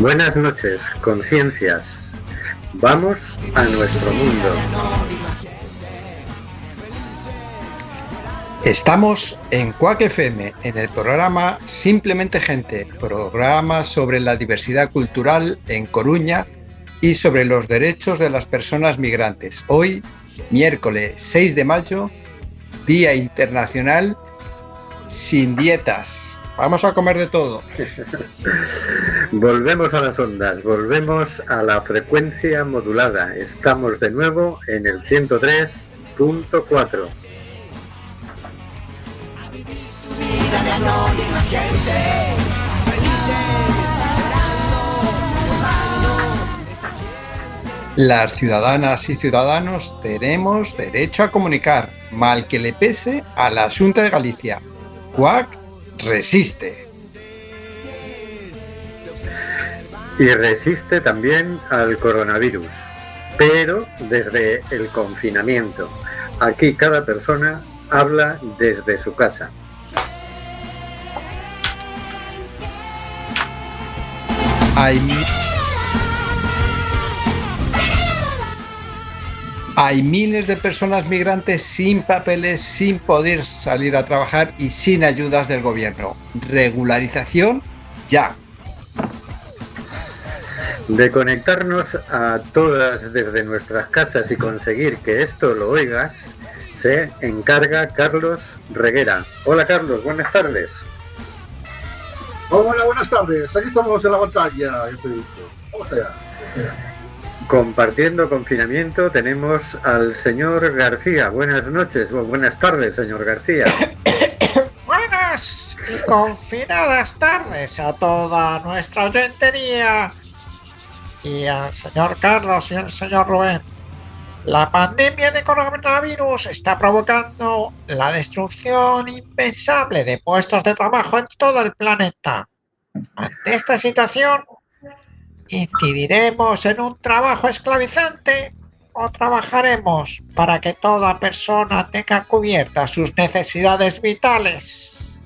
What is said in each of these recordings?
Buenas noches, conciencias. Vamos a nuestro mundo. Estamos en Cuac FM, en el programa Simplemente Gente, programa sobre la diversidad cultural en Coruña y sobre los derechos de las personas migrantes. Hoy, miércoles 6 de mayo, Día Internacional sin dietas. Vamos a comer de todo. volvemos a las ondas, volvemos a la frecuencia modulada. Estamos de nuevo en el 103.4. Las ciudadanas y ciudadanos tenemos derecho a comunicar, mal que le pese a la Junta de Galicia. CUAC resiste. Y resiste también al coronavirus, pero desde el confinamiento. Aquí cada persona habla desde su casa. Hay, miles de personas migrantes sin papeles, sin poder salir a trabajar y sin ayudas del gobierno. Regularización ya. De conectarnos a todas desde nuestras casas y conseguir que esto lo oigas, se encarga Carlos Reguera. Hola Carlos, buenas tardes. Hola, buenas tardes. Aquí estamos en la pantalla. Vamos allá. Compartiendo confinamiento tenemos al señor García. Buenas noches o buenas tardes, señor García. buenas y confinadas tardes a toda nuestra oyentería y al señor Carlos y al señor Rubén. La pandemia de coronavirus está provocando la destrucción impensable de puestos de trabajo en todo el planeta. Ante esta situación, ¿incidiremos en un trabajo esclavizante o trabajaremos para que toda persona tenga cubiertas sus necesidades vitales?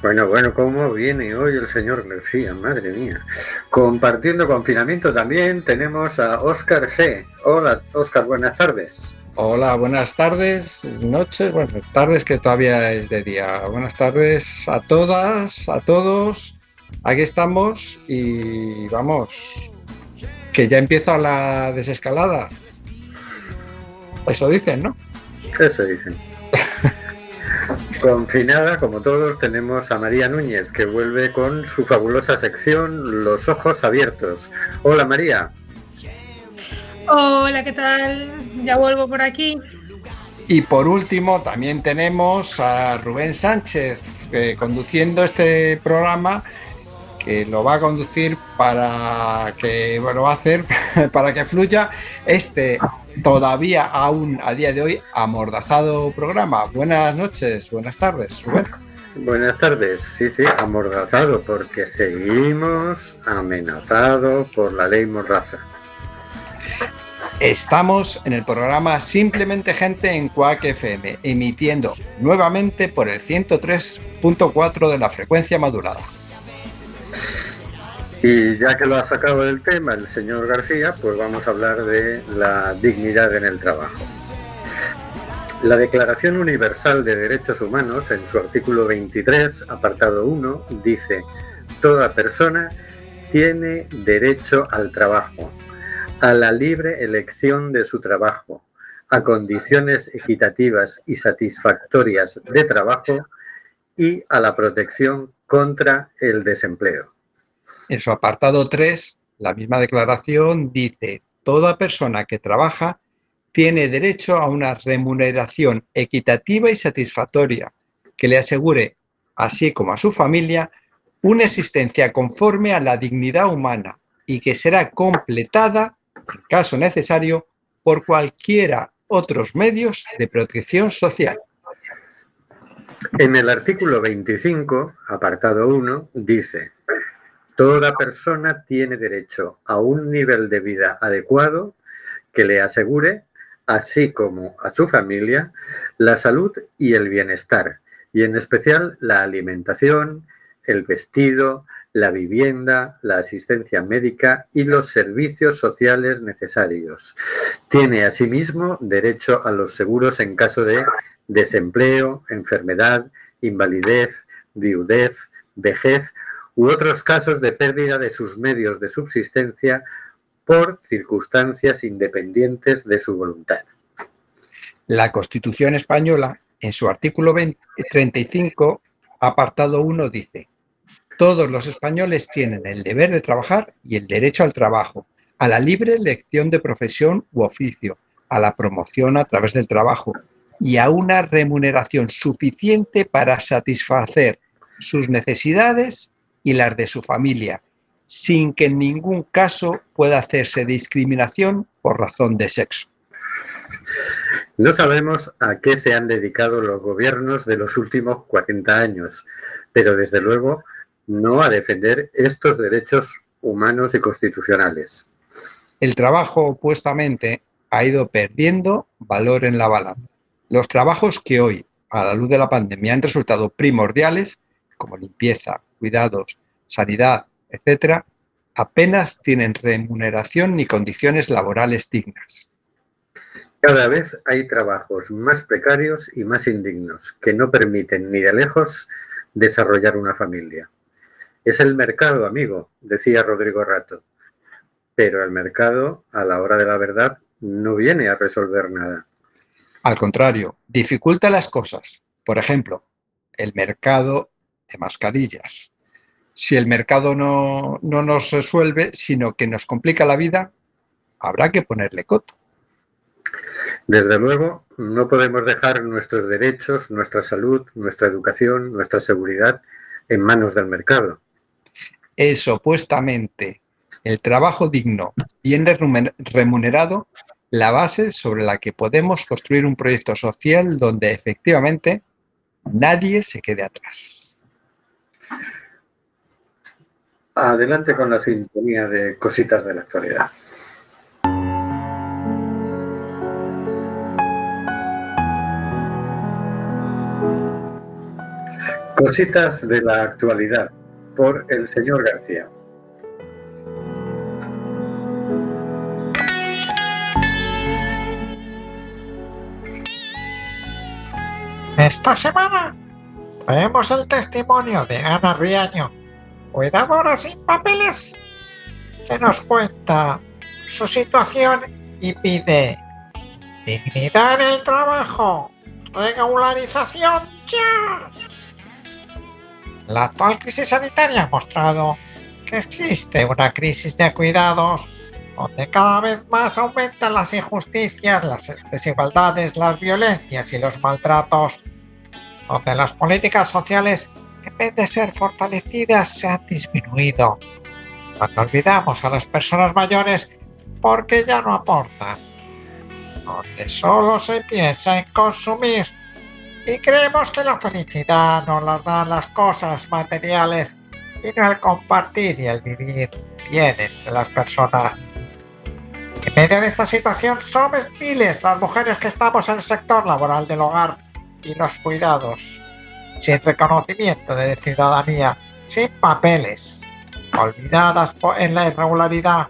Bueno, bueno, ¿cómo viene hoy el señor García? Madre mía. Compartiendo confinamiento también tenemos a Óscar G. Hola, Óscar, buenas tardes. Hola, buenas tardes, noches, bueno, tardes que todavía es de día. Buenas tardes a todas, a todos. Aquí estamos y vamos, que ya empieza la desescalada. Eso dicen, ¿no? Eso dicen. Confinada, como todos, tenemos a María Núñez, que vuelve con su fabulosa sección Los Ojos Abiertos. Hola María. Hola, ¿qué tal? Ya vuelvo por aquí. Y por último, también tenemos a Rubén Sánchez eh, conduciendo este programa que lo va a conducir para que, bueno, va a hacer para que fluya este todavía aún a día de hoy amordazado programa. Buenas noches, buenas tardes, Rubén. Buenas tardes, sí, sí, amordazado porque seguimos amenazados por la ley Morraza. Estamos en el programa Simplemente Gente en Quack FM, emitiendo nuevamente por el 103.4 de la frecuencia modulada. Y ya que lo ha sacado del tema el señor García, pues vamos a hablar de la dignidad en el trabajo. La Declaración Universal de Derechos Humanos, en su artículo 23, apartado 1, dice, Toda persona tiene derecho al trabajo, a la libre elección de su trabajo, a condiciones equitativas y satisfactorias de trabajo y a la protección contra el desempleo. En su apartado 3, la misma declaración dice, toda persona que trabaja tiene derecho a una remuneración equitativa y satisfactoria que le asegure, así como a su familia, una existencia conforme a la dignidad humana y que será completada, en caso necesario, por cualquiera otros medios de protección social. En el artículo 25, apartado 1, dice, Toda persona tiene derecho a un nivel de vida adecuado que le asegure, así como a su familia, la salud y el bienestar, y en especial la alimentación, el vestido, la vivienda, la asistencia médica y los servicios sociales necesarios. Tiene asimismo derecho a los seguros en caso de desempleo, enfermedad, invalidez, viudez, vejez u otros casos de pérdida de sus medios de subsistencia por circunstancias independientes de su voluntad. La Constitución española, en su artículo 35, apartado 1, dice, todos los españoles tienen el deber de trabajar y el derecho al trabajo, a la libre elección de profesión u oficio, a la promoción a través del trabajo y a una remuneración suficiente para satisfacer sus necesidades y las de su familia, sin que en ningún caso pueda hacerse discriminación por razón de sexo. No sabemos a qué se han dedicado los gobiernos de los últimos 40 años, pero desde luego no a defender estos derechos humanos y constitucionales. El trabajo, opuestamente, ha ido perdiendo valor en la balanza. Los trabajos que hoy, a la luz de la pandemia, han resultado primordiales, como limpieza, cuidados, sanidad, etcétera, apenas tienen remuneración ni condiciones laborales dignas. Cada vez hay trabajos más precarios y más indignos que no permiten ni de lejos desarrollar una familia. Es el mercado, amigo, decía Rodrigo Rato. Pero el mercado, a la hora de la verdad, no viene a resolver nada. Al contrario, dificulta las cosas. Por ejemplo, el mercado de mascarillas. Si el mercado no, no nos resuelve, sino que nos complica la vida, habrá que ponerle coto. Desde luego, no podemos dejar nuestros derechos, nuestra salud, nuestra educación, nuestra seguridad en manos del mercado. Es opuestamente el trabajo digno, bien remunerado, la base sobre la que podemos construir un proyecto social donde efectivamente nadie se quede atrás. Adelante con la sintonía de cositas de la actualidad. Cositas de la actualidad por el señor García. Esta semana traemos el testimonio de Ana Riaño, cuidadora sin papeles, que nos cuenta su situación y pide dignidad en el trabajo, regularización ya. La actual crisis sanitaria ha mostrado que existe una crisis de cuidados donde cada vez más aumentan las injusticias, las desigualdades, las violencias y los maltratos, donde las políticas sociales, en vez de ser fortalecidas, se han disminuido, cuando olvidamos a las personas mayores porque ya no aportan. donde solo se piensa en consumir y creemos que la felicidad nos las dan las cosas materiales y el compartir y el vivir bien entre las personas. En medio de esta situación somos miles las mujeres que estamos en el sector laboral del hogar y los cuidados, sin reconocimiento de ciudadanía, sin papeles, olvidadas en la irregularidad,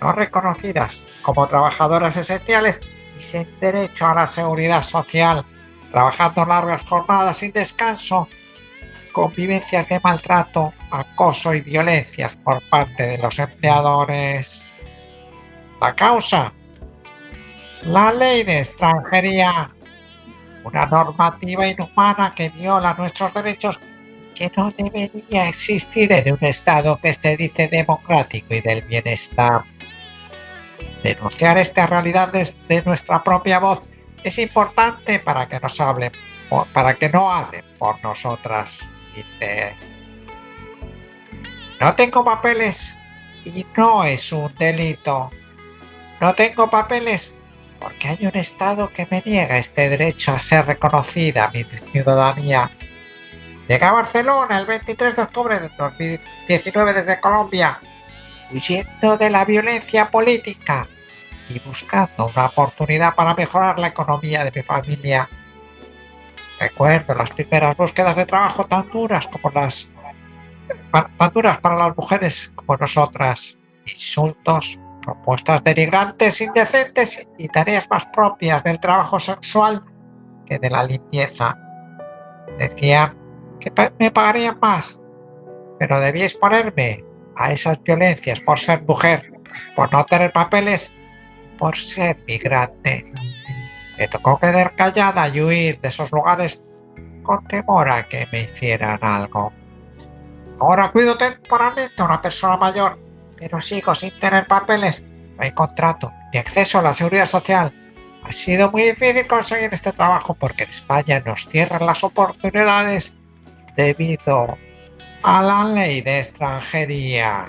no reconocidas como trabajadoras esenciales y sin derecho a la seguridad social, trabajando largas jornadas sin descanso, convivencias de maltrato, acoso y violencias por parte de los empleadores. La causa, la ley de extranjería, una normativa inhumana que viola nuestros derechos que no debería existir en un Estado que se dice democrático y del bienestar. Denunciar esta realidad desde nuestra propia voz es importante para que nos hablen, para que no hablen por nosotras. Dice, no tengo papeles y no es un delito. No tengo papeles porque hay un Estado que me niega este derecho a ser reconocida mi ciudadanía Llegué a Barcelona el 23 de octubre de 2019 desde Colombia, huyendo de la violencia política y buscando una oportunidad para mejorar la economía de mi familia. Recuerdo las primeras búsquedas de trabajo tan duras como las tan duras para las mujeres como nosotras. Insultos, propuestas denigrantes, indecentes y tareas más propias del trabajo sexual que de la limpieza. Decían que me pagarían más, pero debíais ponerme a esas violencias por ser mujer, por no tener papeles, por ser migrante. Me tocó quedar callada y huir de esos lugares con temor a que me hicieran algo. Ahora cuido temporalmente a una persona mayor, pero sigo sin tener papeles. No hay contrato ni acceso a la seguridad social. Ha sido muy difícil conseguir este trabajo porque en España nos cierran las oportunidades debido a la ley de extranjería.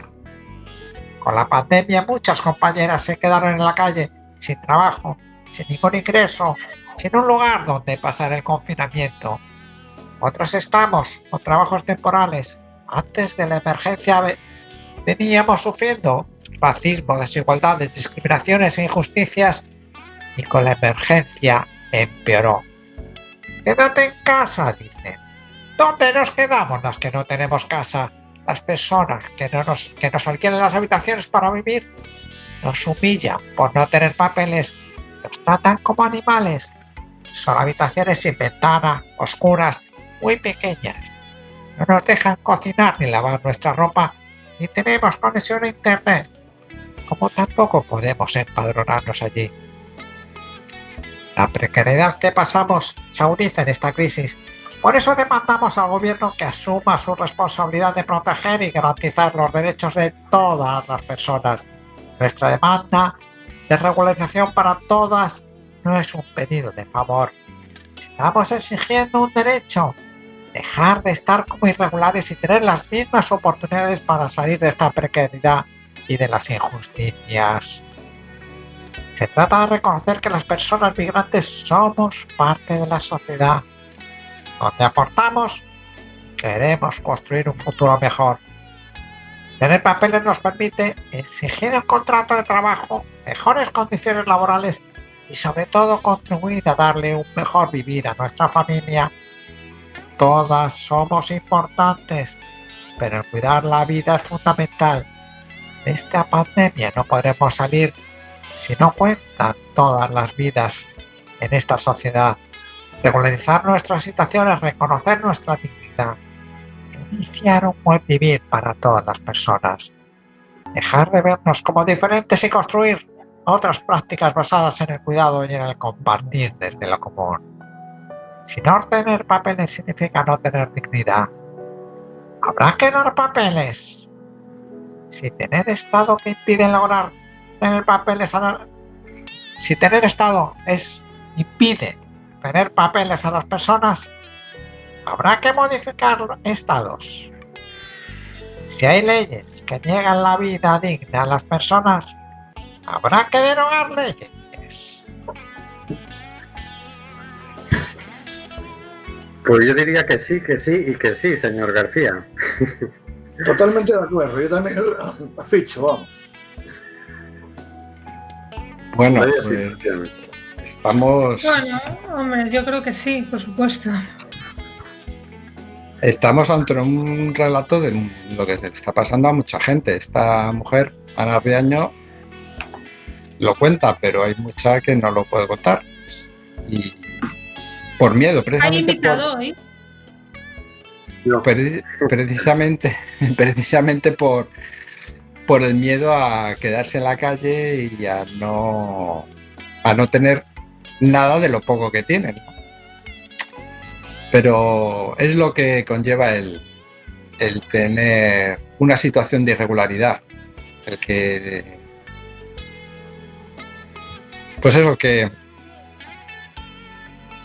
Con la pandemia muchas compañeras se quedaron en la calle sin trabajo, sin ningún ingreso, sin un lugar donde pasar el confinamiento. Otros estamos con trabajos temporales. Antes de la emergencia veníamos sufriendo racismo, desigualdades, discriminaciones e injusticias y con la emergencia empeoró. Quédate en casa, dicen. ¿Dónde nos quedamos las que no tenemos casa? Las personas que, no nos, que nos alquilan las habitaciones para vivir nos humillan por no tener papeles, nos tratan como animales. Son habitaciones sin ventana, oscuras, muy pequeñas. No nos dejan cocinar ni lavar nuestra ropa, ni tenemos conexión a internet, como tampoco podemos empadronarnos allí. La precariedad que pasamos se agudiza en esta crisis por eso demandamos al gobierno que asuma su responsabilidad de proteger y garantizar los derechos de todas las personas. Nuestra demanda de regularización para todas no es un pedido de favor. Estamos exigiendo un derecho, dejar de estar como irregulares y tener las mismas oportunidades para salir de esta precariedad y de las injusticias. Se trata de reconocer que las personas migrantes somos parte de la sociedad donde aportamos, queremos construir un futuro mejor. Tener papeles nos permite exigir un contrato de trabajo, mejores condiciones laborales y sobre todo contribuir a darle un mejor vivir a nuestra familia. Todas somos importantes, pero cuidar la vida es fundamental. De esta pandemia no podremos salir si no cuentan todas las vidas en esta sociedad. Regularizar nuestra situación es reconocer nuestra dignidad, iniciar un buen vivir para todas las personas, dejar de vernos como diferentes y construir otras prácticas basadas en el cuidado y en el compartir desde lo común. Si no tener papeles significa no tener dignidad, habrá que dar papeles. Si tener estado que impide lograr tener papeles, si tener estado es impide tener papeles a las personas, habrá que modificar estados. Si hay leyes que niegan la vida digna a las personas, habrá que derogar leyes. Pues yo diría que sí, que sí y que sí, señor García. Totalmente de acuerdo. Yo también a ficho, vamos. Bueno, pues. Estamos, Bueno, hombre, yo creo que sí, por supuesto. estamos ante un relato de lo que le está pasando a mucha gente. Esta mujer, Ana Riaño, lo cuenta, pero hay mucha que no lo puede contar. Y por miedo, Hay precisamente. por- invitado hoy. No, Preci- precisamente, precisamente por, por el miedo a quedarse en la calle y a no, a no tener nada de lo poco que tienen. Pero es lo que conlleva el, el tener una situación de irregularidad. El que. Pues eso, que.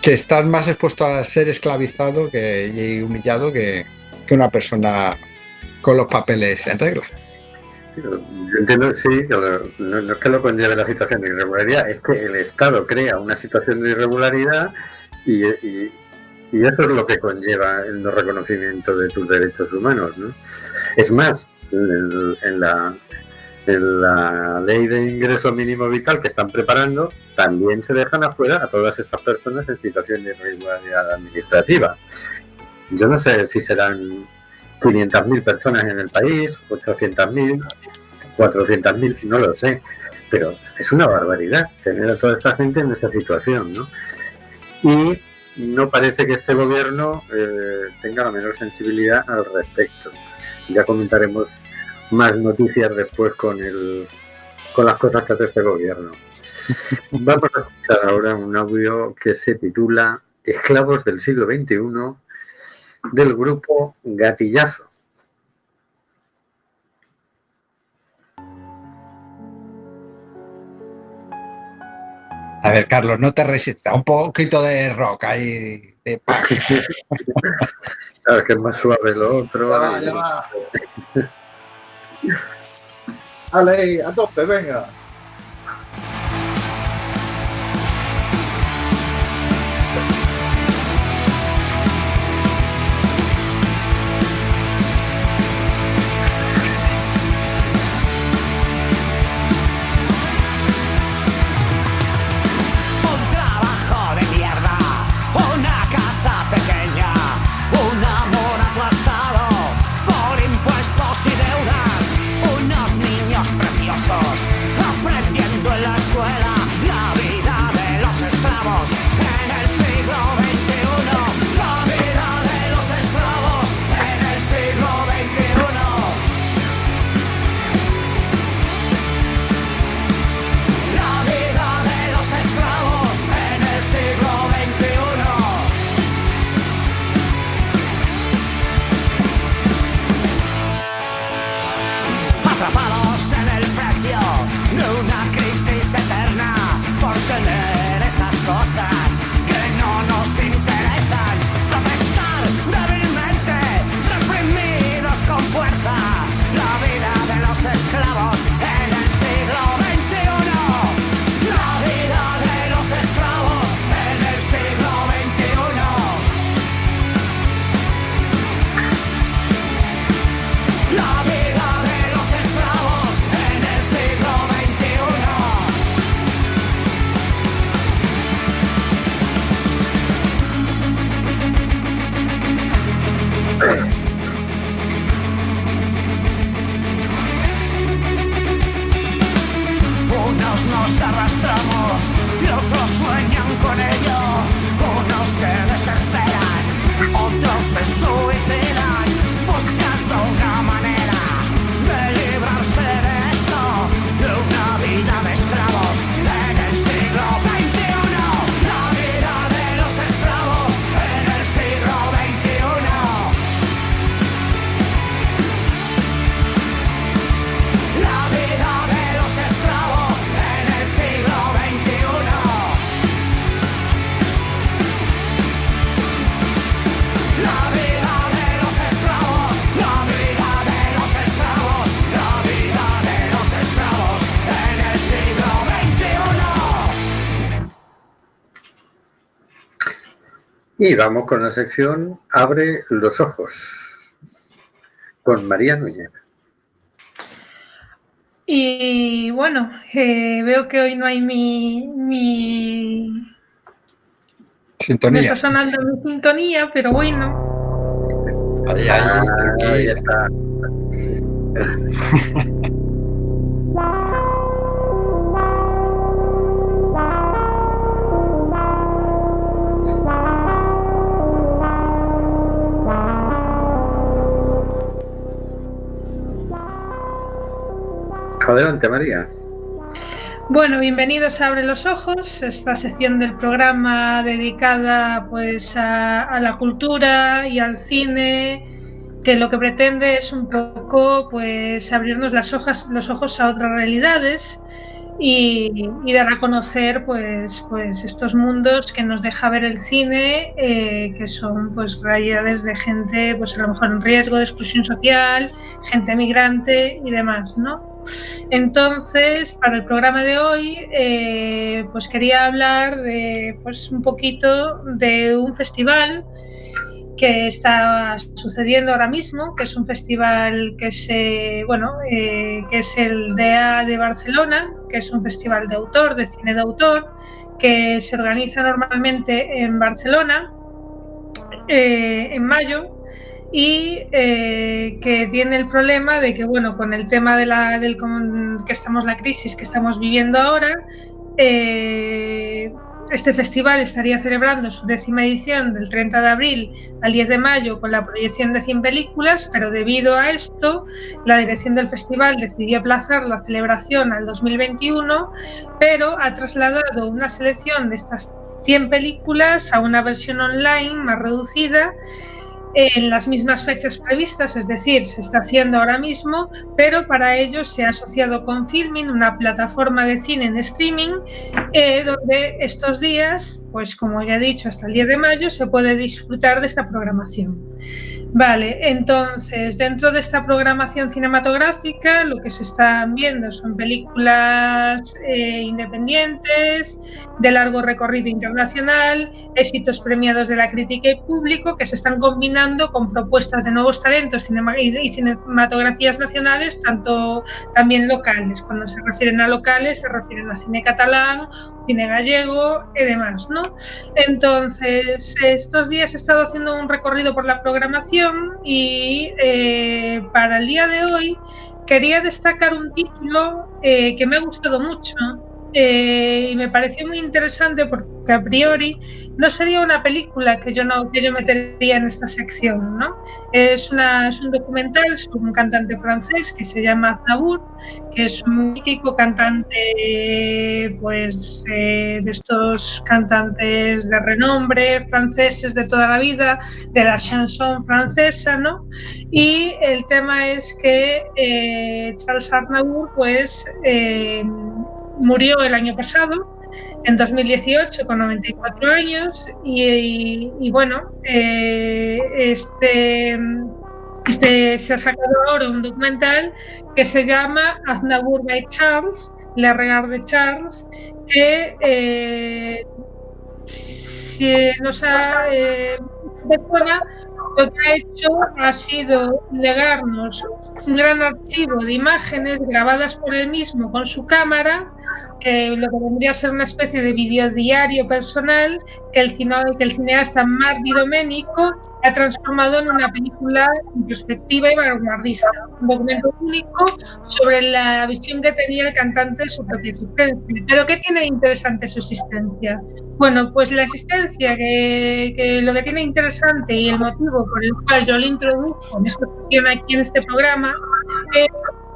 Que estás más expuesto a ser esclavizado que, y humillado que, que una persona con los papeles en regla. Yo entiendo, sí, no, es que lo conlleve la situación de irregularidad, es que el Estado crea una situación de irregularidad y, y- y eso es lo que conlleva el no reconocimiento de tus derechos humanos. ¿no? Es más, en, en la, en la ley de ingreso mínimo vital que están preparando, también se dejan afuera a todas estas personas en situación de irregularidad administrativa. Yo no sé si serán 500.000 personas en el país, 800.000, 400.000, no lo sé, pero es una barbaridad tener a toda esta gente en esa situación, ¿no? Y no parece que este gobierno eh, tenga la menor sensibilidad al respecto. Ya comentaremos más noticias después con el con las cosas que hace este gobierno. Vamos a escuchar ahora un audio que se titula Esclavos del siglo XXI del grupo Gatillazo. A ver, Carlos, no te resistas. Un poquito de rock ahí. de- Claro, que es más suave lo otro. Ya va, ya va. Dale, a tope, venga. Y vamos con la sección Abre los ojos con María Núñez. Y bueno, eh, veo que hoy no hay mi, mi... No Sintonía. está sonando mi sintonía, pero bueno. Ahí, ahí, Ah, ahí está. Adelante, María. Bueno, bienvenidos a Abre los Ojos, esta sección del programa dedicada pues a, la cultura y al cine, que lo que pretende es un poco pues abrirnos los ojos a otras realidades y, y dar a conocer pues, pues estos mundos que nos deja ver el cine, eh, que son pues realidades de gente pues a lo mejor en riesgo de exclusión social, gente migrante y demás, ¿no? Entonces, para el programa de hoy, eh, pues quería hablar de, pues un poquito de un festival que está sucediendo ahora mismo, que es un festival que se, bueno, eh, que es el DEA de Barcelona, que es un festival de autor, de cine de autor, que se organiza normalmente en Barcelona eh, en mayo y eh, que tiene el problema de que, bueno, con el tema de la, del que estamos, la crisis que estamos viviendo ahora, eh, este festival estaría celebrando su décima edición del 30 de abril al 10 de mayo con la proyección de 100 películas, pero debido a esto, la dirección del festival decidió aplazar la celebración al 2021, pero ha trasladado una selección de estas 100 películas a una versión online más reducida en las mismas fechas previstas, es decir, se está haciendo ahora mismo, pero para ello se ha asociado con Filmin, una plataforma de cine en streaming, eh, donde estos días, pues como ya he dicho, hasta el 10 de mayo se puede disfrutar de esta programación. Vale, entonces, dentro de esta programación cinematográfica, lo que se están viendo son películas eh, independientes, de largo recorrido internacional, éxitos premiados de la crítica y público que se están combinando con propuestas de nuevos talentos y cinematografías nacionales, tanto también locales. Cuando se refieren a locales, se refieren a cine catalán, cine gallego y demás, ¿no? Entonces, estos días he estado haciendo un recorrido por la programación y eh, para el día de hoy quería destacar un título eh, que me ha gustado mucho eh, y me pareció muy interesante porque a priori no sería una película que yo no que yo metería en esta sección, ¿no? Es, una, es un documental sobre un cantante francés que se llama Aznavour, que es un mítico cantante, pues, eh, de estos cantantes de renombre franceses de toda la vida, de la chanson francesa, ¿no? Y el tema es que eh, Charles Aznavour, pues, eh, murió el año pasado, en 2018, con 94 años, y, y- bueno, eh, este, este, se ha sacado ahora un documental que se llama Aznavour by Charles, Le Regard de Charles, que eh, si nos ha eh, lo que ha hecho ha sido legarnos un gran archivo de imágenes grabadas por él mismo con su cámara, que lo que vendría a ser una especie de videodiario personal que el, que el cineasta Marc Di Domenico ha transformado en una película introspectiva y vanguardista, un documento único sobre la visión que tenía el cantante de su propia existencia. Pero ¿qué tiene de interesante su existencia? Bueno, pues la existencia, que, que lo que tiene interesante y el motivo por el cual yo lo introduzco en esta sección aquí en este programa es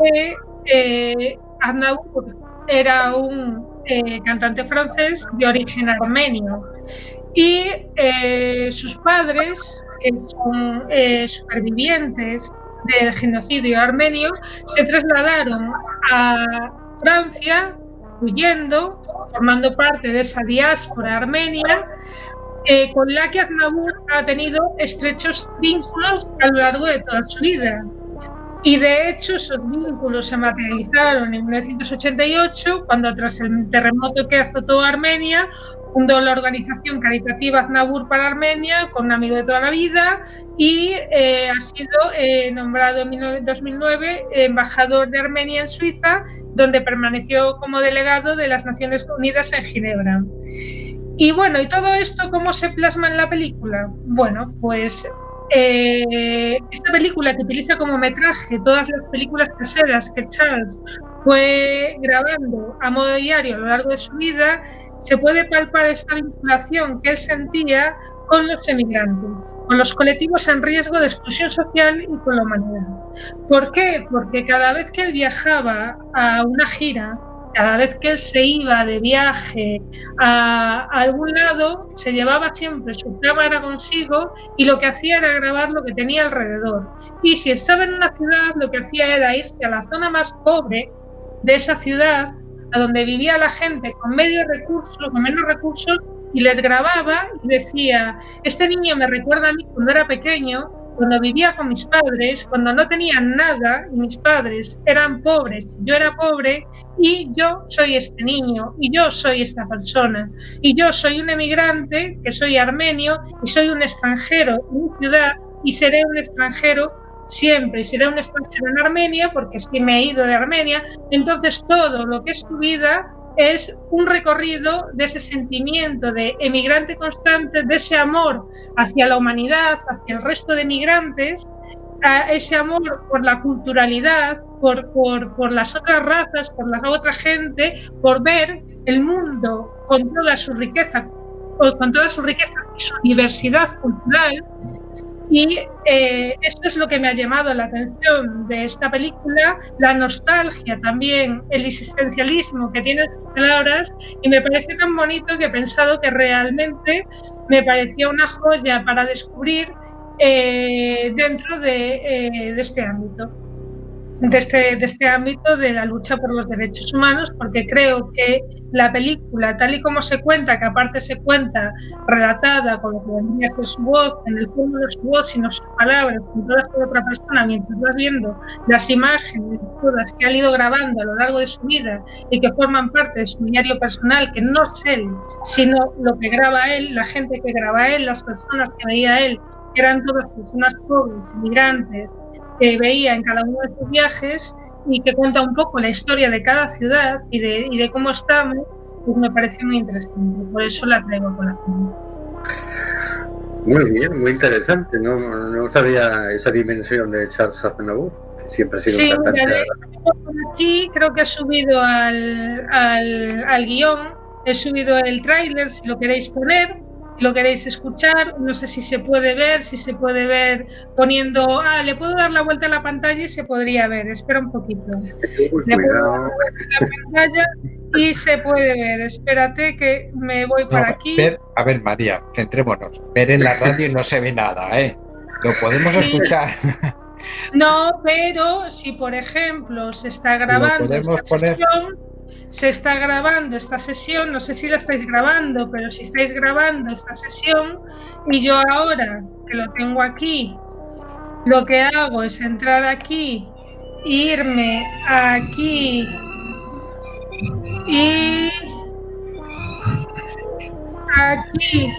que eh, Aznavour era un eh, cantante francés de origen armenio y eh, sus padres, que son eh, supervivientes del genocidio armenio, se trasladaron a Francia huyendo, formando parte de esa diáspora armenia, eh, con la que Aznavour ha tenido estrechos vínculos a lo largo de toda su vida. Y de hecho esos vínculos se materializaron en 1988 cuando tras el terremoto que azotó Armenia fundó la organización caritativa Aznavour para Armenia con un amigo de toda la vida y eh, ha sido eh, nombrado en 2009 embajador de Armenia en Suiza, donde permaneció como delegado de las Naciones Unidas en Ginebra. Y bueno, ¿y todo esto cómo se plasma en la película? Bueno, pues eh, esta película que utiliza como metraje todas las películas caseras que Charles fue grabando a modo diario a lo largo de su vida, se puede palpar esta vinculación que él sentía con los emigrantes, con los colectivos en riesgo de exclusión social y con la humanidad. ¿Por qué? Porque cada vez que él viajaba a una gira, cada vez que él se iba de viaje a, algún lado, se llevaba siempre su cámara consigo y lo que hacía era grabar lo que tenía alrededor. Y si estaba en una ciudad, lo que hacía era irse a la zona más pobre de esa ciudad, a donde vivía la gente con medio recursos, con menos recursos, y les grababa y decía, este niño me recuerda a mí cuando era pequeño, cuando vivía con mis padres, cuando no tenía nada mis padres eran pobres, yo era pobre y yo soy este niño y yo soy esta persona. Y yo soy un emigrante que soy armenio y soy un extranjero en mi ciudad y seré un extranjero siempre. Y seré un extranjero en Armenia porque si me he ido de Armenia, entonces todo lo que es tu vida es un recorrido de ese sentimiento de emigrante constante, de ese amor hacia la humanidad, hacia el resto de migrantes, ese amor por la culturalidad, por, por, por, las otras razas, por la otra gente, por ver el mundo con toda su riqueza, con toda su riqueza y su diversidad cultural y eh, esto es lo que me ha llamado la atención de esta película, la nostalgia también, el existencialismo que tiene sus palabras, y me parece tan bonito que he pensado que realmente me parecía una joya para descubrir eh, dentro de, eh, de este ámbito de este, de este ámbito de la lucha por los derechos humanos, porque creo que la película, tal y como se cuenta, que aparte se cuenta relatada con lo que vendría a su voz, en el fondo de su voz, sino sus palabras, con todas por otra persona, mientras vas viendo las imágenes todas que ha ido grabando a lo largo de su vida y que forman parte de su diario personal, que no es él, sino lo que graba él, la gente que graba él, las personas que veía él, que eran todas personas pobres, inmigrantes, que veía en cada uno de sus viajes y que cuenta un poco la historia de cada ciudad y de, y de cómo estamos, pues me pareció muy interesante. Por eso la traigo a colación. Muy bien, muy interesante. No, no sabía esa dimensión de Charles Aznavour, siempre ha sido sí, un cantante. Aquí creo que he subido al, al, al guion, he subido el tráiler, si lo queréis poner, lo queréis escuchar, no sé si se puede ver, si se puede ver poniendo, ah, le puedo dar la vuelta a la pantalla y se podría ver, espera un poquito. Le puedo dar la vuelta a la pantalla y se puede ver, espérate que me voy para aquí. ver- a ver, María, centrémonos. Ver en la radio no se ve nada, ¿eh? Lo podemos Sí. escuchar. No, pero si por ejemplo se está grabando podemos esta poner. sesión, se está grabando esta sesión, no sé si la estáis grabando, pero si estáis grabando esta sesión y yo ahora que lo tengo aquí, lo que hago es entrar aquí, irme aquí y aquí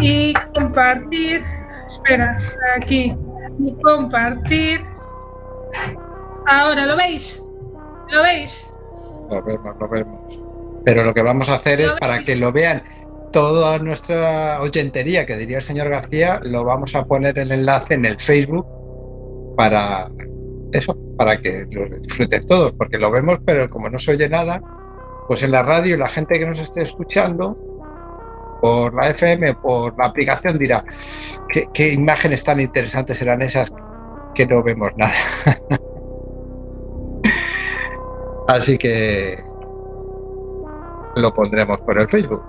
y compartir, espera, aquí y compartir. Ahora, ¿lo veis? ¿Lo veis? Lo vemos, lo vemos. Pero lo que vamos a hacer es para que lo vean toda nuestra oyentería, que diría el señor García, lo vamos a poner el enlace en el Facebook para eso, para que lo disfruten todos, porque lo vemos, pero como no se oye nada, pues en la radio la gente que nos esté escuchando por la FM, por la aplicación dirá, ¿qué, qué imágenes tan interesantes serán esas que no vemos nada? Así que lo pondremos por el Facebook.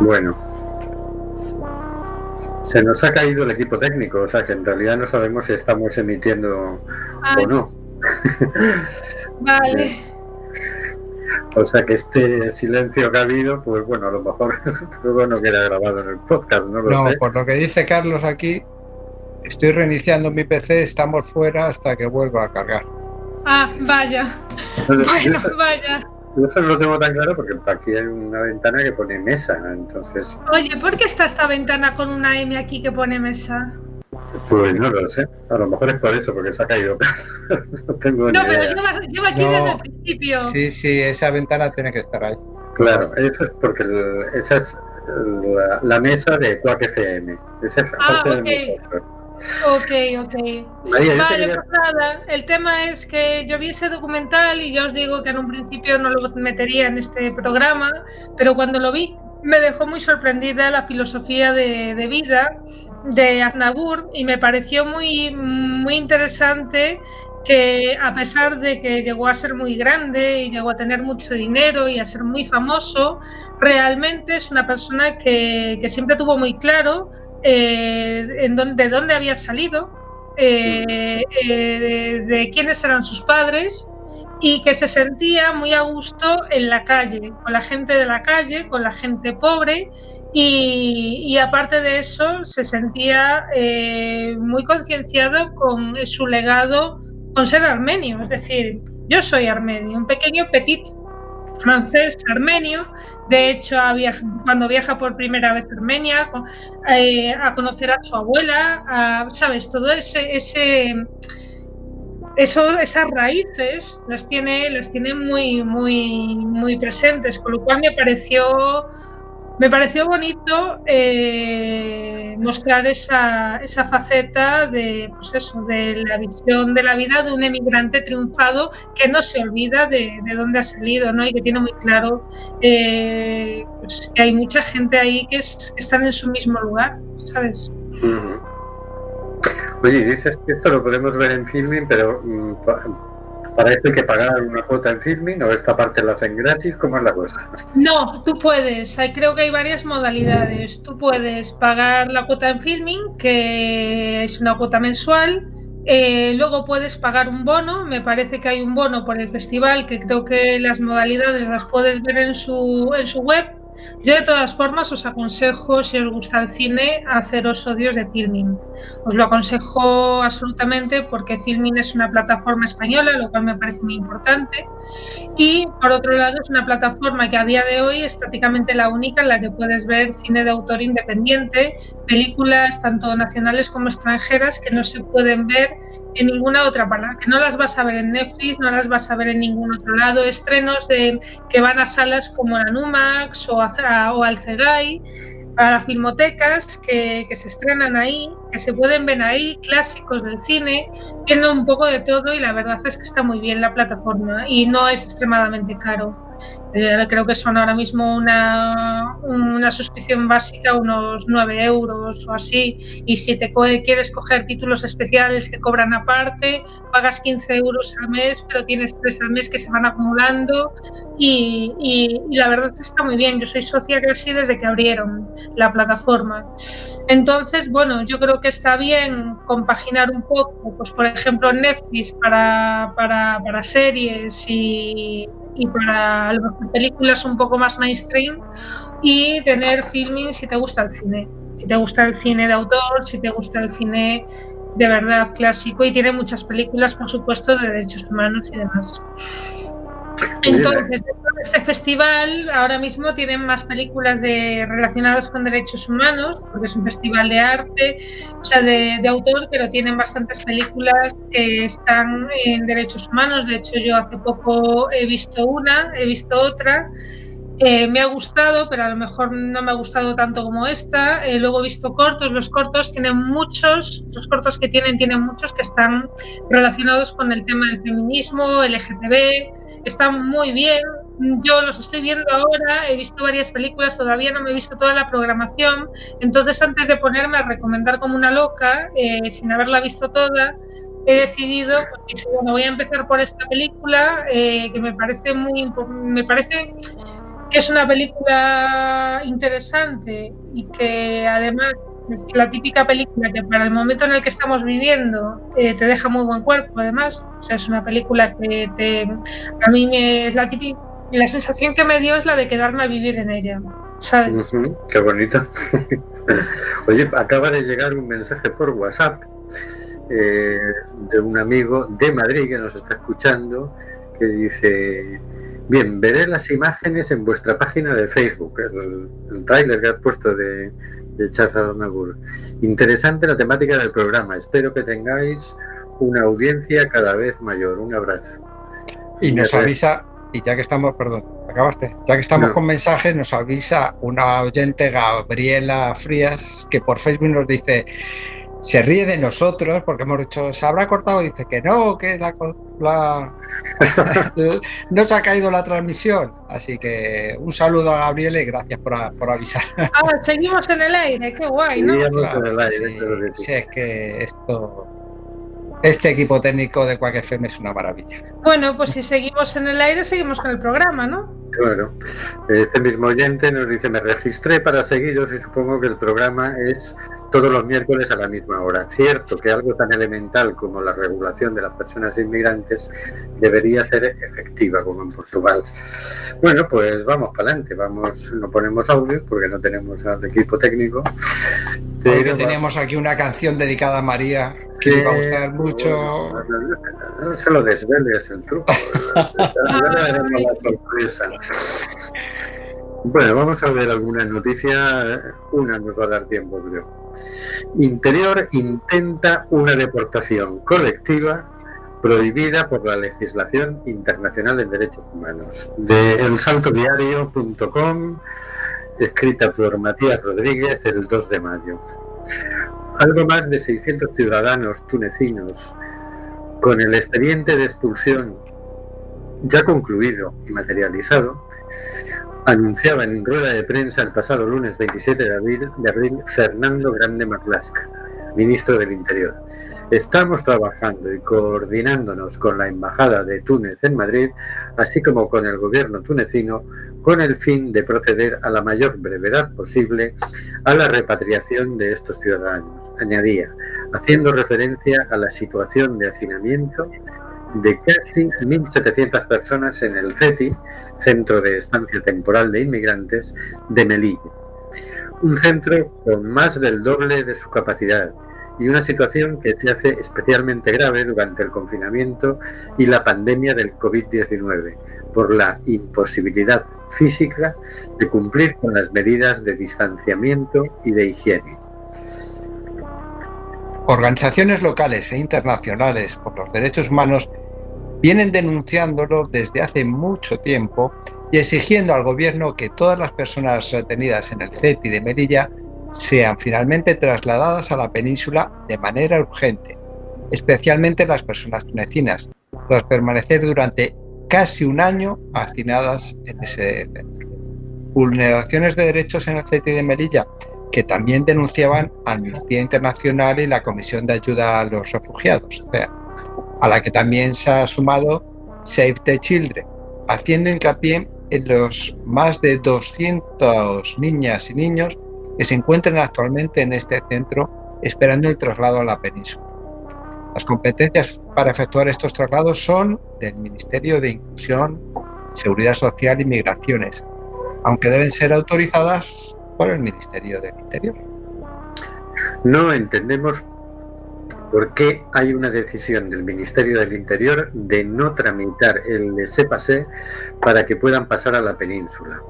Bueno. Se nos ha caído el equipo técnico, o sea que en realidad no sabemos si estamos emitiendo o no. Vale. O sea que este silencio que ha habido, pues bueno, a lo mejor luego no queda grabado en el podcast, no lo No, sé. por lo que dice Carlos aquí, estoy reiniciando mi PC, estamos fuera hasta que vuelva a cargar. Ah, vaya. Entonces, Bueno, vaya. Yo eso no lo tengo tan claro porque aquí hay una ventana que pone mesa, entonces, Oye, ¿por qué está esta ventana con una M aquí que pone mesa? pues no lo sé. A lo mejor es por eso, porque se ha caído. no tengo No, ni pero idea. lleva, lleva aquí No. desde el principio. Sí, sí, esa ventana tiene que estar ahí. Claro, eso es porque el- esa es la, la mesa de Quack FM. Esa es Ah, parte ok. de nosotros. Ok, ok. María, Vale, quería- pues nada, el tema es que yo vi ese documental y ya os digo que en un principio no lo metería en este programa, pero cuando lo vi me dejó muy sorprendida la filosofía de, de vida de Aznavour y me pareció muy, muy interesante que a pesar de que llegó a ser muy grande y llegó a tener mucho dinero y a ser muy famoso, realmente es una persona que, que siempre tuvo muy claro eh, en dónde, de dónde había salido, eh, eh, de, quiénes eran sus padres y que se sentía muy a gusto en la calle, con la gente de la calle, con la gente pobre y, aparte de eso se sentía muy concienciado con su legado con ser armenio, es decir, yo soy armenio, un pequeño petit francés armenio. De hecho, cuando viaja por primera vez a Armenia, eh, a conocer a su abuela, ¿sabes? Todo ese, ese eso, esas raíces las tiene, las tiene muy, muy, muy presentes, con lo cual me pareció, me pareció bonito eh, mostrar esa, esa faceta de, pues eso, de la visión de la vida de un emigrante triunfado que no se olvida de, de dónde ha salido, ¿no? Y que tiene muy claro eh, pues, que hay mucha gente ahí que, es, que están en su mismo lugar, ¿sabes? Oye, dices que esto lo podemos ver en filming, pero mm, para esto hay que pagar una cuota en filming o esta parte la hacen gratis, ¿cómo es la cosa? No, tú puedes. Hay, creo que hay varias modalidades. Tú puedes pagar la cuota en filming, que es una cuota mensual. Eh, luego puedes pagar un bono. Me parece que hay un bono por el festival, que creo que las modalidades las puedes ver en su, en su web. Yo de todas formas os aconsejo, si os gusta el cine, haceros odios de Filmin. Os lo aconsejo absolutamente porque Filmin es una plataforma española, lo cual me parece muy importante. Y por otro lado es una plataforma que a día de hoy es prácticamente la única en la que puedes ver cine de autor independiente, películas tanto nacionales como extranjeras que no se pueden ver en ninguna otra palabra, que no las vas a ver en Netflix, no las vas a ver en ningún otro lado, estrenos de, que van a salas como la Numax o, a, o al Cegai, para filmotecas que, que, se estrenan ahí, que se pueden ver ahí, clásicos del cine, tiene un poco de todo y la verdad es que está muy bien la plataforma y no es extremadamente caro. Eh, creo que son ahora mismo una, una suscripción básica unos 9 euros o así y si te co quieres coger títulos especiales que cobran aparte, pagas 15 euros al mes pero tienes 3 al mes que se van acumulando y, y, y la verdad está muy bien. Yo soy socia casi desde que abrieron la plataforma. Entonces, bueno, yo creo que está bien compaginar un poco, pues por ejemplo Netflix para, para, para series y, y para películas un poco más mainstream y tener filming si te gusta el cine. Si te gusta el cine de autor, si te gusta el cine de verdad clásico y tiene muchas películas, por supuesto, de derechos humanos y demás. Entonces, dentro de este festival, ahora mismo tienen más películas de, relacionadas con derechos humanos, porque es un festival de arte, o sea, de, de, autor, pero tienen bastantes películas que están en derechos humanos. De hecho, yo hace poco he visto una, he visto otra. Eh, me ha gustado, pero a lo mejor no me ha gustado tanto como esta. Eh, luego he visto cortos, los cortos tienen muchos, los cortos que tienen, tienen muchos que están relacionados con el tema del feminismo, LGTB, están muy bien. Yo los estoy viendo ahora, he visto varias películas, todavía no me he visto toda la programación, entonces antes de ponerme a recomendar como una loca, eh, sin haberla visto toda, he decidido, pues bueno, voy a empezar por esta película que me parece muy, me parece que es una película interesante y que además es la típica película que para el momento en el que estamos viviendo eh, te deja muy buen cuerpo además o sea es una película que te a mí me es la típica la sensación que me dio es la de quedarme a vivir en ella sabes Qué bonito. Oye, acaba de llegar un mensaje por WhatsApp eh, de un amigo de Madrid que nos está escuchando que dice, bien, veré las imágenes en vuestra página de Facebook, el, el tráiler que has puesto de, de Charles. Interesante la temática del programa. Espero que tengáis una audiencia cada vez mayor. Un abrazo. Y nos avisa, y ya que estamos, perdón, acabaste, ya que estamos No. con mensajes, nos avisa una oyente, Gabriela Frías, que por Facebook nos dice, se ríe de nosotros porque hemos dicho, se habrá cortado, dice que no, que la, no se ha caído la transmisión. Así que un saludo a Gabriela y gracias por, por avisar. ah seguimos en el aire qué guay no Seguíamos Claro, en el aire, sí. sí, es que esto, este equipo técnico de Quack FM es una maravilla. bueno pues si seguimos en el aire seguimos con el programa no Claro. Este mismo oyente nos dice, me registré para seguiros y supongo que el programa es todos los miércoles a la misma hora. Cierto que algo tan elemental como la regulación de las personas inmigrantes debería ser efectiva como en Portugal. Bueno, pues vamos para adelante, vamos, no ponemos audio porque no tenemos al equipo técnico. Hoy pero que va- teníamos aquí una canción dedicada a María, que Sí, le va a gustar mucho. No, no, se lo desveles el truco. Bueno, vamos a ver alguna noticia. Una nos va a dar tiempo, creo. Interior intenta una deportación colectiva prohibida por la legislación internacional en derechos humanos. De elsaltodiario.com, escrita por Matías Rodríguez el 2 de mayo. Algo más de 600 ciudadanos tunecinos con el expediente de expulsión ya concluido y materializado, anunciaba en rueda de prensa el pasado lunes 27 de abril, de abril Fernando Grande Marlaska, ministro del Interior. Estamos trabajando y coordinándonos con la Embajada de Túnez en Madrid, así como con el gobierno tunecino, con el fin de proceder a la mayor brevedad posible a la repatriación de estos ciudadanos, añadía, haciendo referencia a la situación de hacinamiento de casi 1.700 personas en el CETI, Centro de Estancia Temporal de Inmigrantes, de Melilla. Un centro con más del doble de su capacidad y una situación que se hace especialmente grave durante el confinamiento y la pandemia del COVID-19 por la imposibilidad física de cumplir con las medidas de distanciamiento y de higiene. Organizaciones locales e internacionales por los derechos humanos vienen denunciándolo desde hace mucho tiempo y exigiendo al gobierno que todas las personas retenidas en el CETI de Melilla sean finalmente trasladadas a la península de manera urgente, especialmente las personas tunecinas, tras permanecer durante casi un año hacinadas en ese centro. Vulneraciones de derechos en el CETI de Melilla que también denunciaban Amnistía Internacional y la Comisión de Ayuda a los Refugiados, a la que también se ha sumado Save the Children, haciendo hincapié en los más de 200 niñas y niños que se encuentran actualmente en este centro esperando el traslado a la península. Las competencias para efectuar estos traslados son del Ministerio de Inclusión, Seguridad Social y Migraciones, aunque deben ser autorizadas por el Ministerio del Interior. No entendemos por qué hay una decisión del Ministerio del Interior de no tramitar el laissez-passer para que puedan pasar a la península.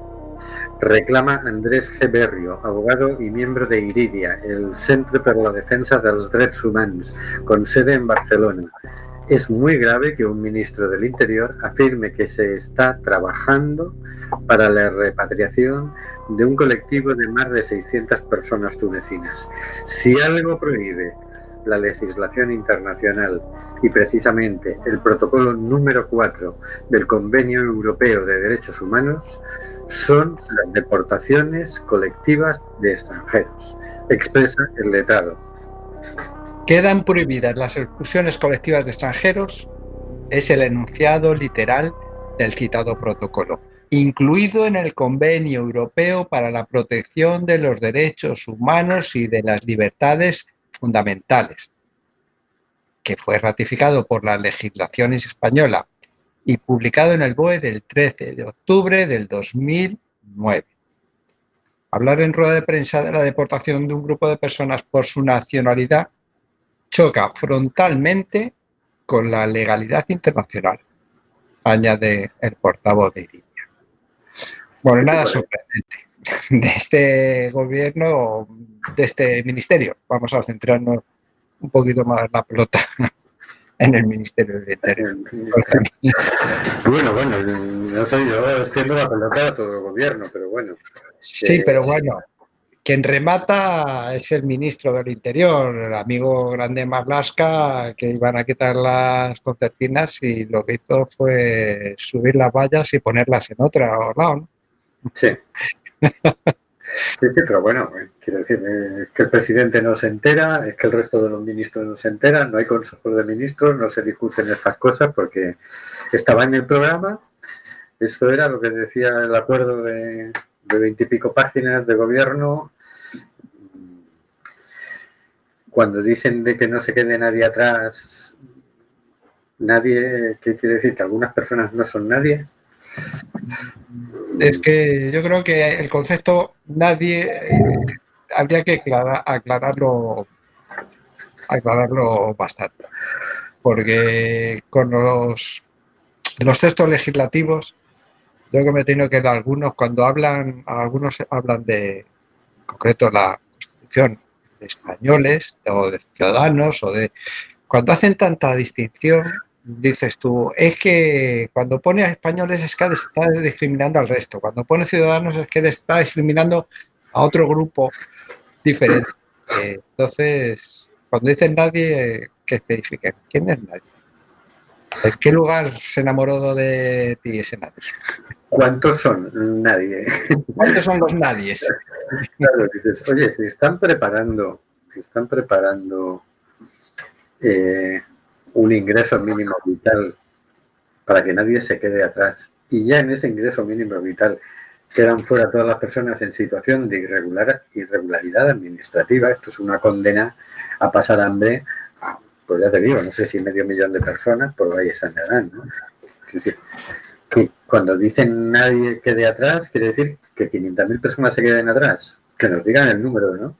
Reclama Andrés G. Berrio, abogado y miembro de Iridia, el Centre per la Defensa dels Drets Humans, con sede en Barcelona. Es muy grave que un ministro del Interior afirme que se está trabajando para la repatriación de un colectivo de más de 600 personas tunecinas. Si algo prohíbe la legislación internacional y precisamente el protocolo número 4 del Convenio Europeo de Derechos Humanos son las deportaciones colectivas de extranjeros, expresa el letrado. Quedan prohibidas las expulsiones colectivas de extranjeros, es el enunciado literal del citado protocolo. incluido en el Convenio Europeo para la Protección de los Derechos Humanos y de las Libertades Fundamentales, que fue ratificado por la legislación española y publicado en el BOE del 13 de octubre del 2009. Hablar en rueda de prensa de la deportación de un grupo de personas por su nacionalidad choca frontalmente con la legalidad internacional, añade el portavoz de Iridia. Bueno, nada sorprendente de este gobierno, de este ministerio. Vamos a centrarnos un poquito más la pelota en el Ministerio del Interior. Bueno, bueno, no sé, yo extiendo la pelota a todo el gobierno, pero bueno. Sí, Eh, pero bueno, quien remata es el ministro del Interior, el amigo grande Marlaska, que iban a quitar las concertinas y lo que hizo fue subir las vallas y ponerlas en otro lado. ¿no? Sí. Sí, sí, pero bueno, eh, quiero decir, eh, que el presidente no se entera, es que el resto de los ministros no se enteran, no hay consejos de ministros, no se discuten estas cosas porque estaba en el programa. Esto era lo que decía el acuerdo de veintipico páginas de gobierno. Cuando dicen de que no se quede nadie atrás, nadie, ¿qué quiere decir? Que algunas personas no son nadie. Es que yo creo que el concepto nadie eh, habría que aclarar- aclararlo, aclararlo bastante. Porque con los, los textos legislativos, yo que me he tenido que dar algunos, cuando hablan, algunos hablan de, en concreto, la Constitución de españoles o de ciudadanos o de... Cuando hacen tanta distinción, dices tú, es que cuando pone a españoles es que está discriminando al resto, cuando pone ciudadanos es que está discriminando a otro grupo diferente. Eh, Entonces, cuando dicen nadie, que especifiquen, ¿quién es nadie? ¿En qué lugar se enamoró de ti ese nadie? ¿Cuántos son? Nadie. ¿Cuántos son los nadies? Claro, dices, oye, se están preparando, se están preparando eh, un ingreso mínimo vital para que nadie se quede atrás. Y ya en ese ingreso mínimo vital quedan fuera todas las personas en situación de irregular, irregularidad administrativa. Esto es una condena a pasar hambre, pues ya te digo, no sé si medio millón de personas, por ahí se andarán, que cuando dicen nadie quede atrás, quiere decir que 500.000 personas se queden atrás. Que nos digan el número, ¿no?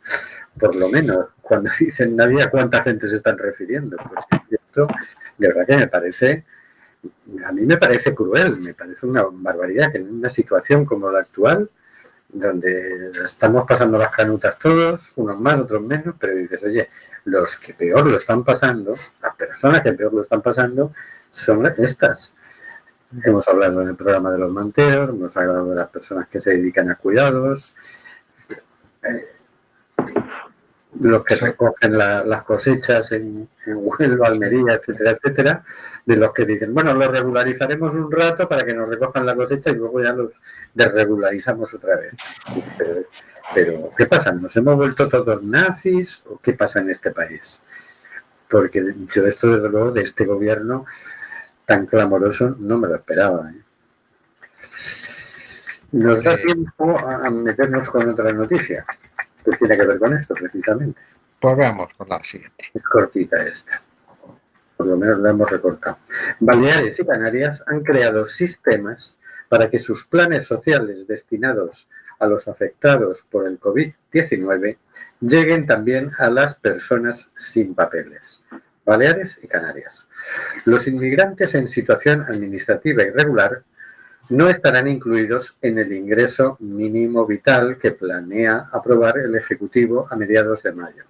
Por lo menos, cuando dicen nadie, ¿a cuánta gente se están refiriendo? Pues de verdad que me parece, a mí me parece cruel, me parece una barbaridad que en una situación como la actual, donde estamos pasando las canutas todos, unos más, otros menos, pero dices, oye, los que peor lo están pasando, las personas que peor lo están pasando, son estas. Hemos hablado en el programa de los manteos, hemos hablado de las personas que se dedican a cuidados, eh, los que recogen la- las cosechas en, en Huelva, Almería, etcétera, etcétera, de los que dicen, bueno, los regularizaremos un rato para que nos recojan la cosecha y luego ya los desregularizamos otra vez. Pero, pero, ¿qué pasa? ¿Nos hemos vuelto todos nazis o qué pasa en este país? Porque yo esto, desde luego, de este gobierno tan clamoroso no me lo esperaba. ¿eh? Nos da tiempo a meternos con otra noticia que tiene que ver con esto precisamente. Pues veamos con la siguiente. Es cortita esta. Por lo menos la hemos recortado. Baleares y Canarias han creado sistemas para que sus planes sociales destinados a los afectados por el COVID-19 lleguen también a las personas sin papeles. Baleares y Canarias. Los inmigrantes en situación administrativa irregular no estarán incluidos en el ingreso mínimo vital que planea aprobar el Ejecutivo a mediados de mayo.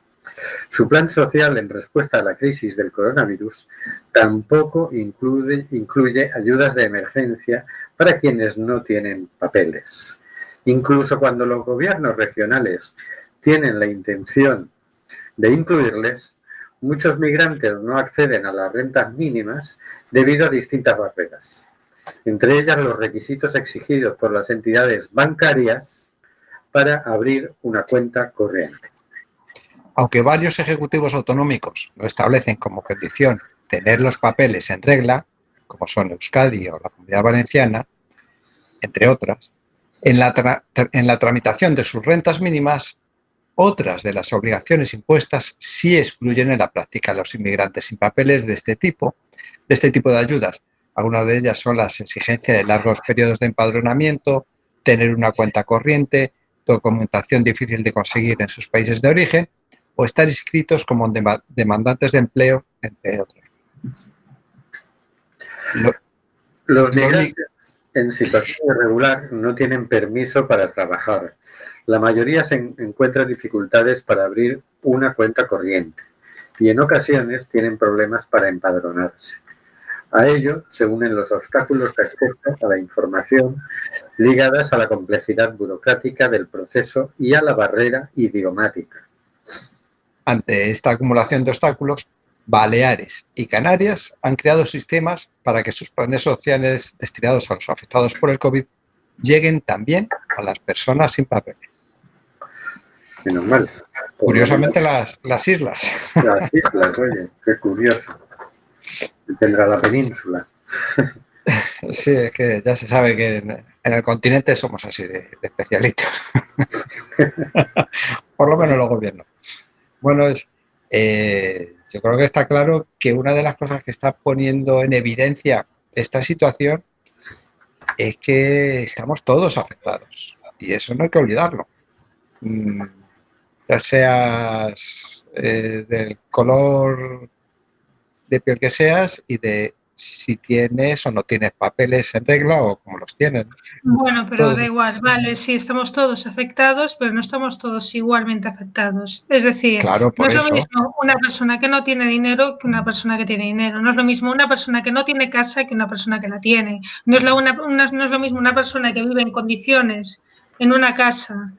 Su plan social en respuesta a la crisis del coronavirus tampoco incluye, incluye ayudas de emergencia para quienes no tienen papeles. Incluso cuando los gobiernos regionales tienen la intención de incluirles, muchos migrantes no acceden a las rentas mínimas debido a distintas barreras, entre ellas los requisitos exigidos por las entidades bancarias para abrir una cuenta corriente. Aunque varios ejecutivos autonómicos lo establecen como condición tener los papeles en regla, como son Euskadi o la Comunidad Valenciana, entre otras, en la, en la tramitación de sus rentas mínimas, otras de las obligaciones impuestas sí excluyen en la práctica a los inmigrantes sin papeles de este tipo, de este tipo de ayudas. Algunas de ellas son las exigencias de largos periodos de empadronamiento, tener una cuenta corriente, documentación difícil de conseguir en sus países de origen o estar inscritos como dema- demandantes de empleo, entre otros. Lo- Los Lo migrantes en situación irregular no tienen permiso para trabajar. La mayoría se en- encuentra dificultades para abrir una cuenta corriente y en ocasiones tienen problemas para empadronarse. A ello se unen los obstáculos de acceso a la información ligadas a la complejidad burocrática del proceso y a la barrera idiomática. Ante esta acumulación de obstáculos, Baleares y Canarias han creado sistemas para que sus planes sociales destinados a los afectados por el COVID lleguen también a las personas sin papeles. Menos mal. Curiosamente, las, las islas. Las islas, oye, qué curioso. Tendrá la península. Sí, es que ya se sabe que en, el continente somos así de, de especialitos. Por lo menos los gobiernos. Bueno, es, eh, yo creo que está claro que una de las cosas que está poniendo en evidencia esta situación es que estamos todos afectados. Y eso no hay que olvidarlo. Mm, Ya seas eh, del color de piel que seas y de si tienes o no tienes papeles en regla o como los tienen. Bueno, pero Todos. da igual, vale, sí, estamos todos afectados, pero no estamos todos igualmente afectados. Es decir, Claro, no es eso. lo mismo una persona que no tiene dinero que una persona que tiene dinero. No es lo mismo una persona que no tiene casa que una persona que la tiene. No es, una- una- no es lo mismo una persona que vive en condiciones en una casa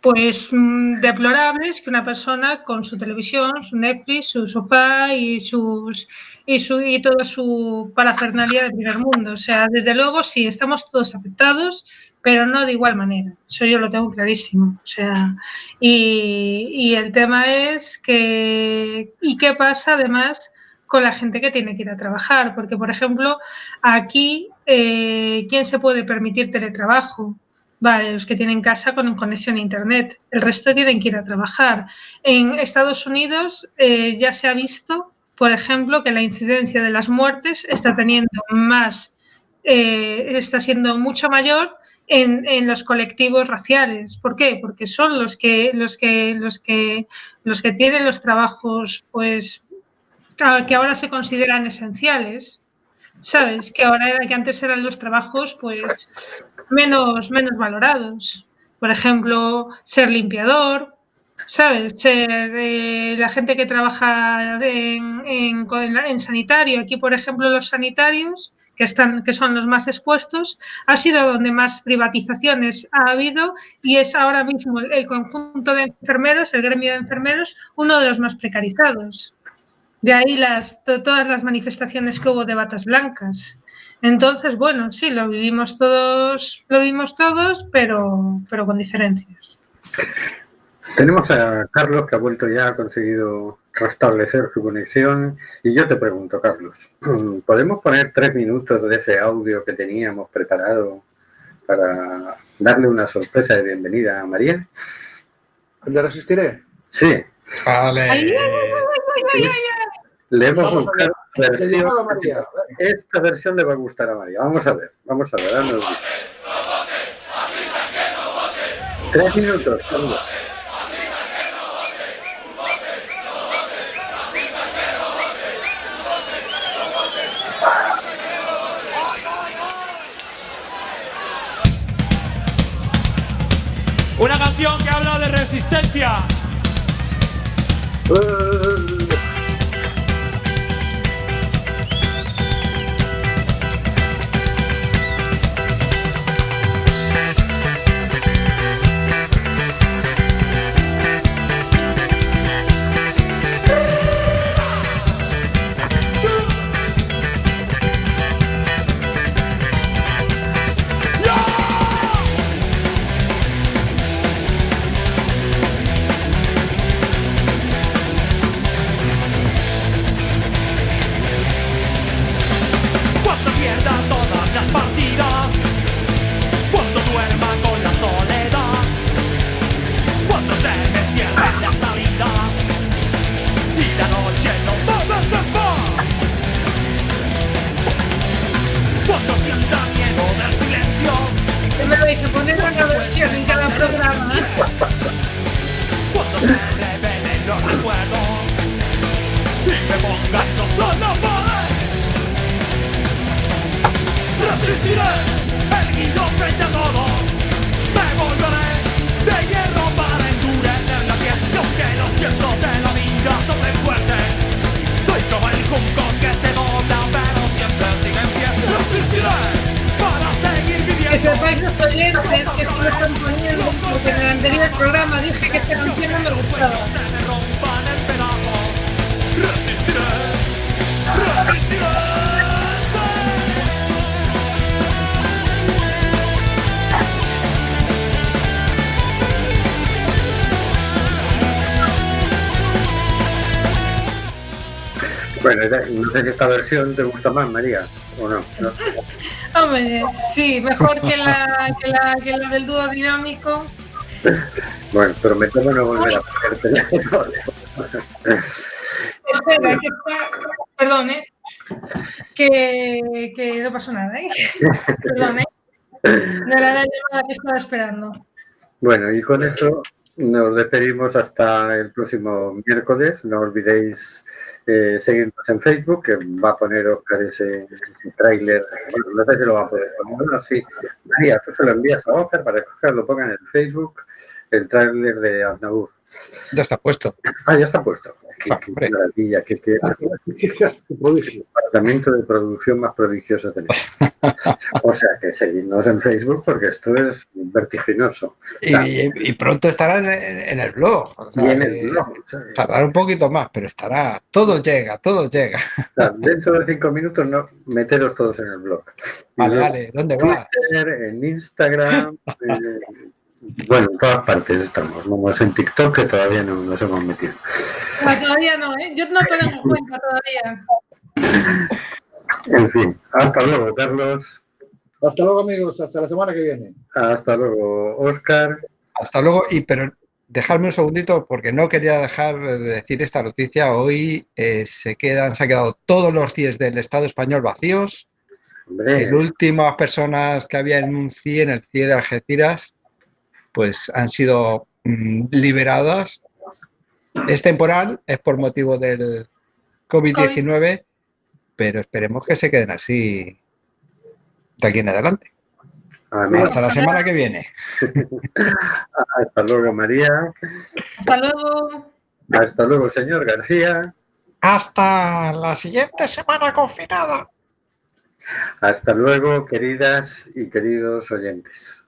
pues mm, deplorables que una persona con su televisión, su Netflix, su sofá y sus y su y toda su parafernalia de primer mundo. O sea, desde luego sí, estamos todos afectados, pero no de igual manera. Eso yo lo tengo clarísimo. O sea, y, y el tema es que ¿y qué pasa además? con la gente que tiene que ir a trabajar, porque por ejemplo aquí eh, quién se puede permitir teletrabajo, Vale, los que tienen casa con conexión a Internet. El resto tienen que ir a trabajar. En Estados Unidos eh, ya se ha visto, por ejemplo, que la incidencia de las muertes está teniendo más, eh, está siendo mucho mayor en, en, los colectivos raciales. ¿Por qué? Porque son los que, los que, los que, los que tienen los trabajos, pues, que ahora se consideran esenciales. ¿Sabes? Que ahora que antes eran los trabajos, pues menos, menos valorados. Por ejemplo, ser limpiador, ¿sabes? Ser eh, la gente que trabaja en, en, en, sanitario. Aquí, por ejemplo, los sanitarios, que, están, que son los más expuestos, ha sido donde más privatizaciones ha habido y es ahora mismo el conjunto de enfermeros, el gremio de enfermeros, uno de los más precarizados. De ahí las, to, todas las manifestaciones que hubo de batas blancas. Entonces, bueno, sí, lo vivimos todos, lo vimos todos, pero, pero con diferencias. Tenemos a Carlos que ha vuelto ya, ha conseguido restablecer su conexión. Y yo te pregunto, Carlos, ¿podemos poner tres minutos de ese audio que teníamos preparado para darle una sorpresa de bienvenida a María? ¿Le resistiré? Sí. Vale. Ay, ay, ay, ay, le hemos buscado versión. María. Esta versión le va a gustar a María. Vamos a ver, vamos a ver. Dame un Tres minutos. Una canción que habla de resistencia. Uh, esta versión te gusta más, María, o no. no. Hombre, sí, mejor que la, que la, que la del dúo dinámico. Bueno, prometemos no volver a ponerte. Espera, que está. Perdón, ¿eh? Que, que no pasó nada, ¿eh? Perdón, ¿eh? No era la llamada que estaba esperando. Bueno, y con esto nos despedimos hasta el próximo miércoles. No olvidéis eh, seguirnos en Facebook, que va a poner Oscar ese, ese tráiler. Bueno, no sé si lo va a poder poner. Bueno, sí. María, tú se lo envías a Oscar para que Oscar lo ponga en el Facebook, el tráiler de Aznavour. Ya está puesto. Ah, ya está puesto. Qué, qué maravilla, qué, qué departamento de producción más prodigioso tenemos. O sea que seguidnos en Facebook porque esto es vertiginoso. Y, y pronto estará en, en el blog. o sea, Y en el blog, o sea, Tardará un poquito más, pero estará. Todo llega, todo llega. Dentro de cinco minutos no meteros todos en el blog. Vale, vale, ¿dónde va? En Instagram, eh, bueno, en todas partes estamos. Vamos en TikTok que todavía no nos hemos metido. No, todavía no, ¿eh? Yo no tengo en cuenta todavía. En fin, hasta luego, Carlos. Hasta luego, amigos. Hasta la semana que viene. Hasta luego, Oscar. Hasta luego. Y pero dejadme un segundito porque no quería dejar de decir esta noticia. Hoy eh, se quedan, se han quedado todos los CIEs del Estado español vacíos. Las últimas personas que había en un CIE, en el CIE de Algeciras, pues han sido mm, liberadas. Es temporal, es por motivo del COVID-19, pero esperemos que se queden así de aquí en adelante. amén. Hasta la semana que viene. Hasta luego, María. Hasta luego. Hasta luego, señor García. Hasta la siguiente semana confinada. Hasta luego, queridas y queridos oyentes.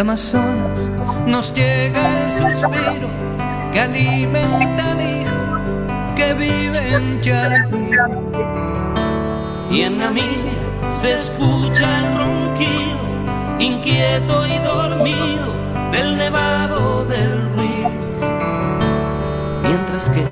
Amazonas nos llega el suspiro que alimenta al hijo que vive en Chalpí. Y en Namibia se escucha el ronquido inquieto y dormido del nevado del Ruiz. Mientras que